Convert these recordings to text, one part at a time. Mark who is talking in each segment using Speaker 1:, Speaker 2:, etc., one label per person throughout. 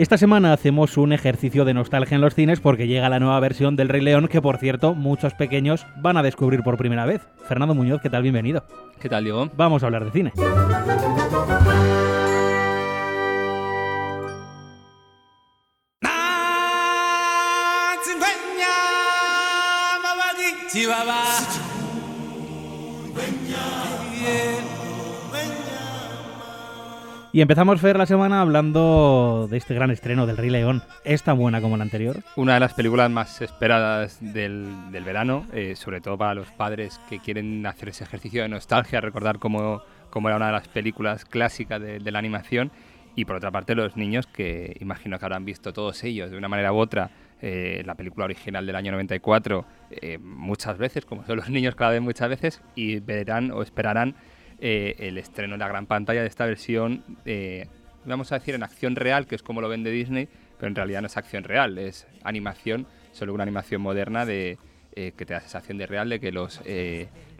Speaker 1: Esta semana hacemos un ejercicio de nostalgia en los cines porque llega la nueva versión del Rey León que, por cierto, muchos pequeños van a descubrir por primera vez. Fernando Muñoz, ¿qué tal? Bienvenido.
Speaker 2: ¿Qué tal, Diego?
Speaker 1: Vamos a hablar de cine. Y empezamos Fer la semana hablando de este gran estreno del Rey León. ¿Es tan buena como la anterior?
Speaker 2: Una de las películas más esperadas del, verano, eh, sobre todo para los padres que quieren hacer ese ejercicio de nostalgia, recordar cómo, cómo era una de las películas clásicas de, la animación. Y por otra parte los niños que imagino que habrán visto todos ellos de una manera u otra eh, la película original del año 94 eh, muchas veces, como son los niños cada vez muchas veces, y verán o esperarán eh, el estreno en la gran pantalla de esta versión, eh, vamos a decir en acción real, que es como lo vende Disney, pero en realidad no es acción real, es animación, solo una animación moderna de, eh, que te da sensación de real de que los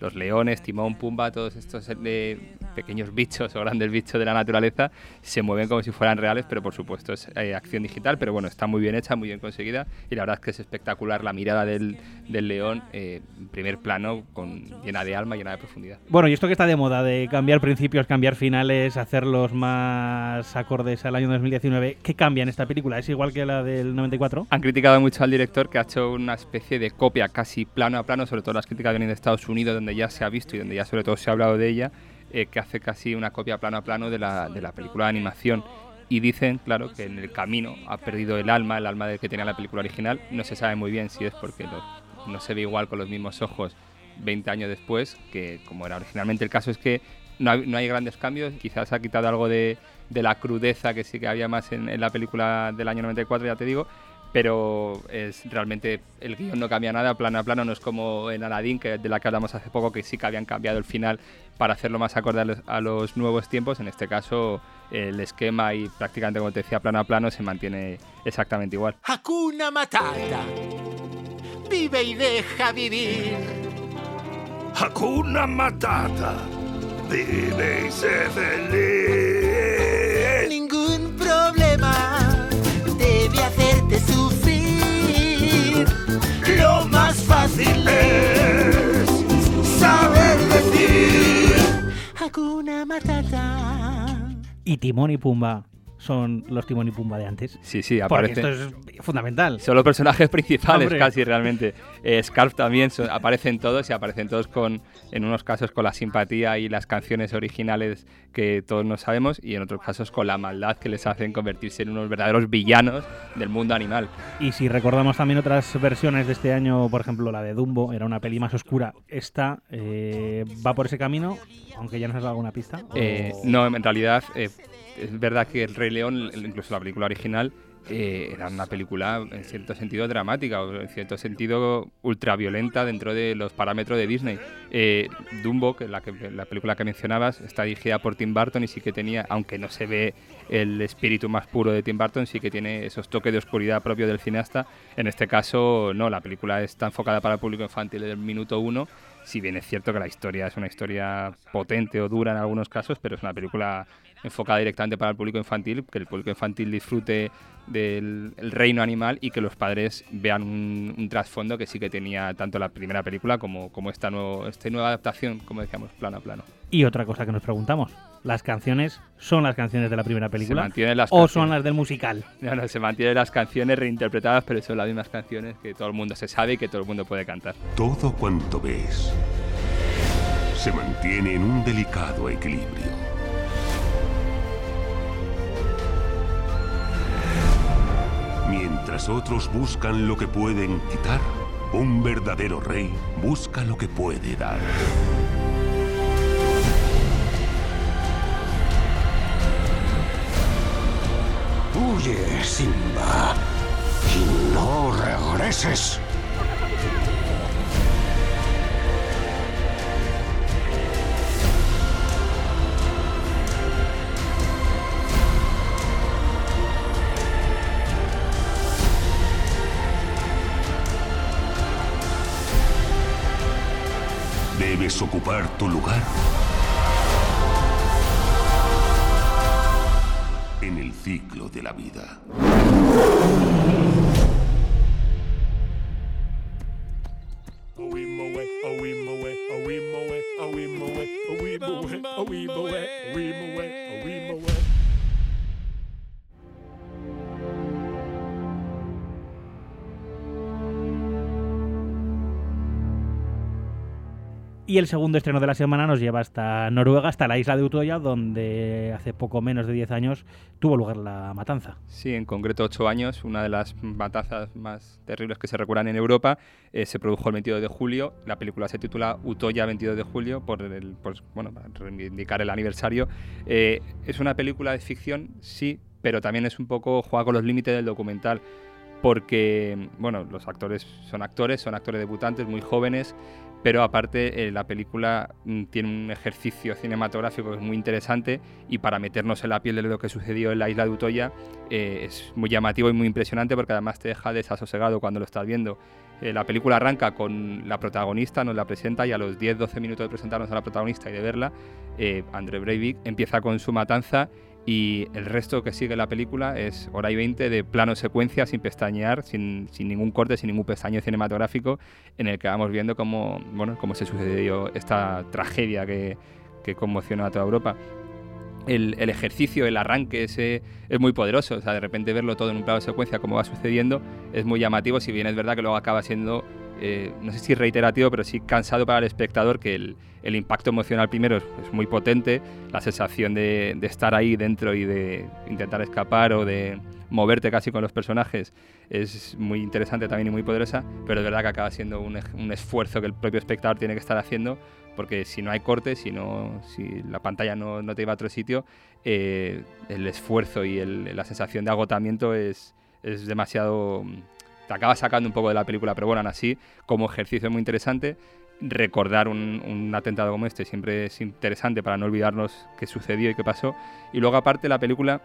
Speaker 2: los leones, timón, pumba, todos estos eh, pequeños bichos o grandes bichos de la naturaleza se mueven como si fueran reales, pero por supuesto es eh, acción digital, pero bueno, está muy bien hecha, muy bien conseguida y la verdad es que es espectacular la mirada del, del león eh, en primer plano, con, llena de alma, llena de profundidad.
Speaker 1: Bueno, y esto que está de moda, de cambiar principios, cambiar finales, hacerlos más acordes al año 2019, ¿qué cambia en esta película? ¿Es igual que la del 94?
Speaker 2: Han criticado mucho al director que ha hecho una especie de copia casi plano a plano, sobre todo las críticas vienen de Estados Unidos, donde ya se ha visto y donde ya sobre todo se ha hablado de ella, eh, que hace casi una copia plano a plano de la, de la película de animación. Y dicen, claro, que en el camino ha perdido el alma, el alma de que tenía la película original. No se sabe muy bien si es porque no se ve igual con los mismos ojos 20 años después, que como era originalmente el caso es que no hay, no hay grandes cambios, quizás ha quitado algo de, de, la crudeza que sí que había más en, en la película del año 94, ya te digo, pero es realmente el guion no cambia nada, plano a plano, no es como en Aladdin, que, de la que hablamos hace poco, que sí que habían cambiado el final para hacerlo más acorde a los, nuevos tiempos. En este caso, el esquema y prácticamente, como te decía, plano a plano se mantiene exactamente igual.
Speaker 3: Hakuna Matata. Vive y deja vivir.
Speaker 4: Hakuna Matata. Vive y sé feliz.
Speaker 1: Y Timón y Pumba son los Timón y Pumba de antes.
Speaker 2: Sí, sí,
Speaker 1: aparecen. esto es fundamental.
Speaker 2: Son los personajes principales casi realmente. Eh, Scarf también aparecen todos y aparecen todos con, en unos casos con la simpatía y las canciones originales que todos no sabemos y en otros casos con la maldad que les hacen convertirse en unos verdaderos villanos del mundo animal.
Speaker 1: Y si recordamos también otras versiones de este año, por ejemplo la de Dumbo, era una peli más oscura. Esta eh, va por ese camino, aunque ya nos has dado alguna pista.
Speaker 2: Eh, no, en realidad es verdad que El Rey León, incluso la película original, eh, era una película en cierto sentido dramática o en cierto sentido ultraviolenta dentro de los parámetros de Disney. Eh, Dumbo, que la, que la película que mencionabas, está dirigida por Tim Burton y sí que tenía, aunque no se ve el espíritu más puro de Tim Burton, sí que tiene esos toques de oscuridad propios del cineasta. En este caso, no, la película está enfocada para el público infantil desde el minuto uno si bien es cierto que la historia es una historia potente o dura en algunos casos, pero es una película enfocada directamente para el público infantil, que el público infantil disfrute del reino animal y que los padres vean un, trasfondo que sí que tenía tanto la primera película como, como esta, nuevo, esta nueva adaptación, como decíamos, plano a plano.
Speaker 1: Y otra cosa que nos preguntamos, ¿las canciones son las canciones de la primera película
Speaker 2: las
Speaker 1: o son las del musical?
Speaker 2: No, no, se mantienen las canciones reinterpretadas, pero son las mismas canciones que todo el mundo se sabe y que todo el mundo puede cantar.
Speaker 4: Todo cuanto ves se mantiene en un delicado equilibrio. Mientras otros buscan lo que pueden quitar, un verdadero rey busca lo que puede dar.
Speaker 3: Huye, Simba, y no regreses.
Speaker 4: Debes ocupar tu lugar ciclo de la vida.
Speaker 1: Y el segundo estreno de la semana nos lleva hasta Noruega, hasta la isla de Utoya, donde hace poco menos de 10 años tuvo lugar la matanza.
Speaker 2: Sí, en concreto 8 años, una de las matanzas más terribles que se recuerdan en Europa, eh, se produjo el 22 de julio. La película se titula Utoya 22 de julio, por el, bueno, para reivindicar el aniversario. Eh, es una película de ficción, sí, pero también es un poco juega con los límites del documental porque bueno, los actores son actores, son actores debutantes muy jóvenes, pero aparte eh, la película mm, tiene un ejercicio cinematográfico que es muy interesante y para meternos en la piel de lo que sucedió en la isla de Utoya eh, es muy llamativo y muy impresionante porque además te deja desasosegado cuando lo estás viendo. Eh, la película arranca con la protagonista, nos la presenta y a los 10-12 minutos de presentarnos a la protagonista y de verla, André Breivik empieza con su matanza y el resto que sigue la película es hora y 20 de plano secuencia sin pestañear, sin, sin, ningún corte, sin ningún pestañeo cinematográfico, en el que vamos viendo cómo, bueno, cómo se sucedió esta tragedia que, que conmocionó a toda Europa. El, el, ejercicio, el arranque ese es muy poderoso, o sea, de repente verlo todo en un plano secuencia, como va sucediendo, es muy llamativo, si bien es verdad que luego acaba siendo eh, no sé si reiterativo, pero sí cansado para el espectador, que el, el impacto emocional primero es, muy potente, la sensación de, de, estar ahí dentro y de intentar escapar o de moverte casi con los personajes es muy interesante también y muy poderosa, pero es verdad que acaba siendo un, un esfuerzo que el propio espectador tiene que estar haciendo, porque si no hay corte, si, no, si la pantalla no, no te lleva a otro sitio, eh, el esfuerzo y la sensación de agotamiento es, es demasiado te acaba sacando un poco de la película, pero bueno, así, como ejercicio muy interesante. Recordar un, un, atentado como este siempre es interesante para no olvidarnos qué sucedió y qué pasó. Y luego, aparte, la película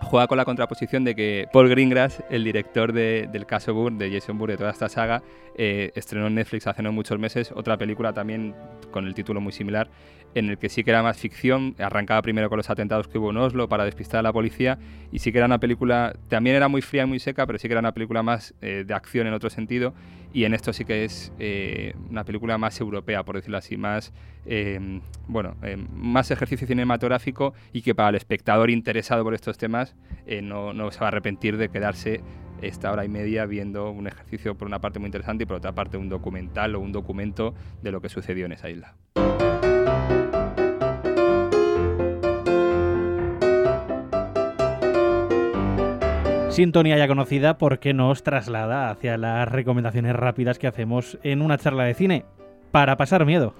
Speaker 2: juega con la contraposición de que Paul Greengrass, el director de, del caso Bourne, de Jason Bourne, de toda esta saga, eh, estrenó en Netflix hace no muchos meses otra película también con el título muy similar, en el que sí que era más ficción, arrancaba primero con los atentados que hubo en Oslo para despistar a la policía, y sí que era una película, también era muy fría y muy seca, pero sí que era una película más eh, de acción en otro sentido, y en esto sí que es eh, una película más europea, por decirlo así, más, eh, bueno, eh, más ejercicio cinematográfico y que para el espectador interesado por estos temas no, no se va a arrepentir de quedarse esta hora y media viendo un ejercicio por una parte muy interesante y por otra parte un documental o un documento de lo que sucedió en esa isla.
Speaker 1: Sintonía ya conocida porque nos traslada hacia las recomendaciones rápidas que hacemos en una charla de cine para pasar miedo.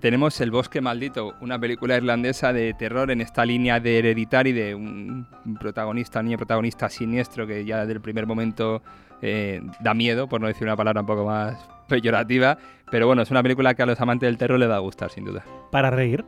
Speaker 2: Tenemos El Bosque Maldito, una película irlandesa de terror en esta línea de Hereditary, de un protagonista, niño protagonista siniestro que ya desde el primer momento eh, da miedo, por no decir una palabra un poco más peyorativa. Pero bueno, es una película que a los amantes del terror le va a gustar, sin duda.
Speaker 1: ¿Para reír?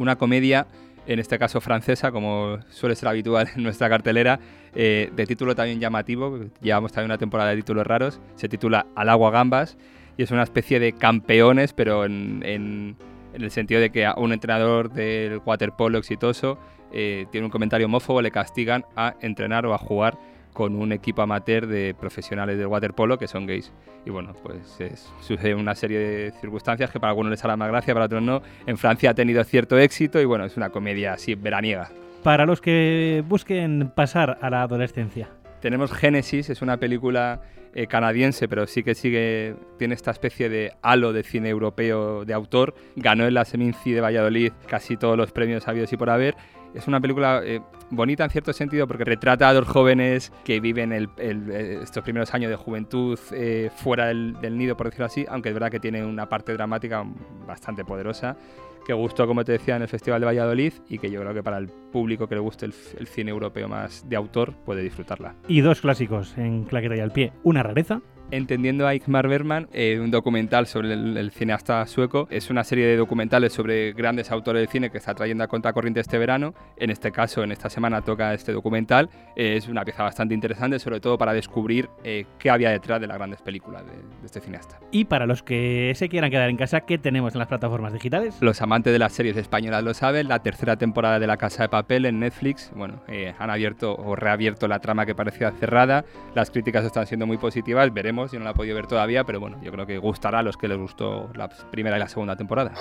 Speaker 2: Una comedia en este caso francesa, como suele ser habitual en nuestra cartelera, eh, de título también llamativo, llevamos también una temporada de títulos raros, se titula Al agua gambas y es una especie de campeones, pero en, en, en el sentido de que a un entrenador del waterpolo exitoso eh, tiene un comentario homófobo, le castigan a entrenar o a jugar con un equipo amateur de profesionales del waterpolo que son gays. Y bueno, pues es, sucede una serie de circunstancias que para algunos les hará más gracia, para otros no. En Francia ha tenido cierto éxito y bueno, es una comedia así veraniega.
Speaker 1: Para los que busquen pasar a la adolescencia.
Speaker 2: Tenemos Génesis, es una película eh, canadiense, pero sí que sigue, tiene esta especie de halo de cine europeo de autor. Ganó en la Seminci de Valladolid casi todos los premios habidos y por haber es una película eh, bonita en cierto sentido porque retrata a dos jóvenes que viven el, el, estos primeros años de juventud eh, fuera del, del, nido, por decirlo así, aunque es verdad que tiene una parte dramática bastante poderosa que gustó, como te decía, en el Festival de Valladolid y que yo creo que para el público que le guste el, el cine europeo más de autor puede disfrutarla.
Speaker 1: Y dos clásicos en claqueta y al pie. Una rareza
Speaker 2: Entendiendo a Igmar Bergman, eh, un documental sobre el, el, cineasta sueco. Es una serie de documentales sobre grandes autores de cine que está trayendo a contracorriente este verano. En este caso, en esta semana toca este documental. Eh, es una pieza bastante interesante, sobre todo para descubrir eh, qué había detrás de las grandes películas de, de, este cineasta.
Speaker 1: Y para los que se quieran quedar en casa, ¿qué tenemos en las plataformas digitales?
Speaker 2: Los amantes de las series españolas lo saben. La tercera temporada de La Casa de Papel en Netflix. Bueno, eh, han abierto o reabierto la trama que parecía cerrada. Las críticas están siendo muy positivas. Veremos, yo no la he podido ver todavía, pero bueno, yo creo que gustará a los que les gustó la primera y la segunda temporada.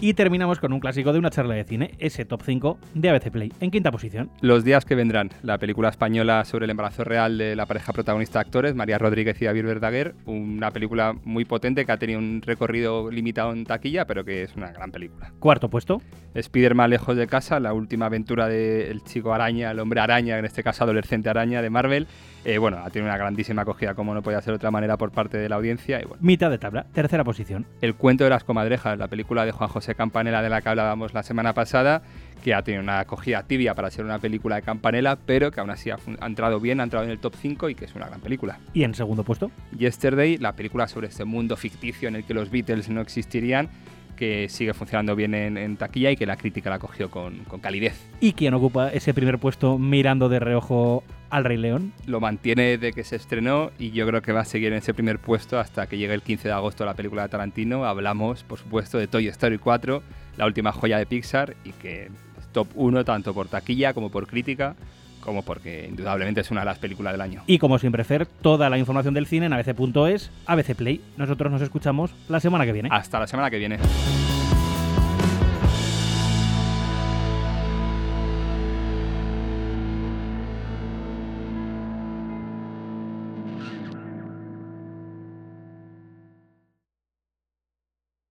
Speaker 1: Y terminamos con un clásico de una charla de cine, ese top 5 de ABC Play, en quinta posición.
Speaker 2: Los días que vendrán, la película española sobre el embarazo real de la pareja protagonista actores, María Rodríguez y David Verdaguer, una película muy potente que ha tenido un recorrido limitado en taquilla, pero que es una gran película.
Speaker 1: Cuarto puesto.
Speaker 2: Spider-Man lejos de casa, la última aventura del chico araña, el hombre araña, en este caso adolescente araña de Marvel. Eh, bueno, ha tenido una grandísima acogida, como no podía ser de otra manera, por parte de la audiencia. Y bueno.
Speaker 1: Mitad de tabla, tercera posición.
Speaker 2: El cuento de las comadrejas, la película de Juan José Campanella de la que hablábamos la semana pasada, que ha tenido una acogida tibia para ser una película de Campanella, pero que aún así ha, ha entrado bien, ha entrado en el top 5 y que es una gran película.
Speaker 1: ¿Y en segundo puesto?
Speaker 2: Yesterday, la película sobre este mundo ficticio en el que los Beatles no existirían que sigue funcionando bien en, en, taquilla y que la crítica la cogió con, con, calidez.
Speaker 1: ¿Y quién ocupa ese primer puesto mirando de reojo al Rey León?
Speaker 2: Lo mantiene de que se estrenó y yo creo que va a seguir en ese primer puesto hasta que llegue el 15 de agosto la película de Tarantino. Hablamos, por supuesto, de Toy Story 4, la última joya de Pixar y que es top 1 tanto por taquilla como por crítica como porque indudablemente es una de las películas del año.
Speaker 1: Y como siempre, Fer, toda la información del cine en abc.es, ABC Play. Nosotros nos escuchamos la semana que viene.
Speaker 2: Hasta la semana que viene.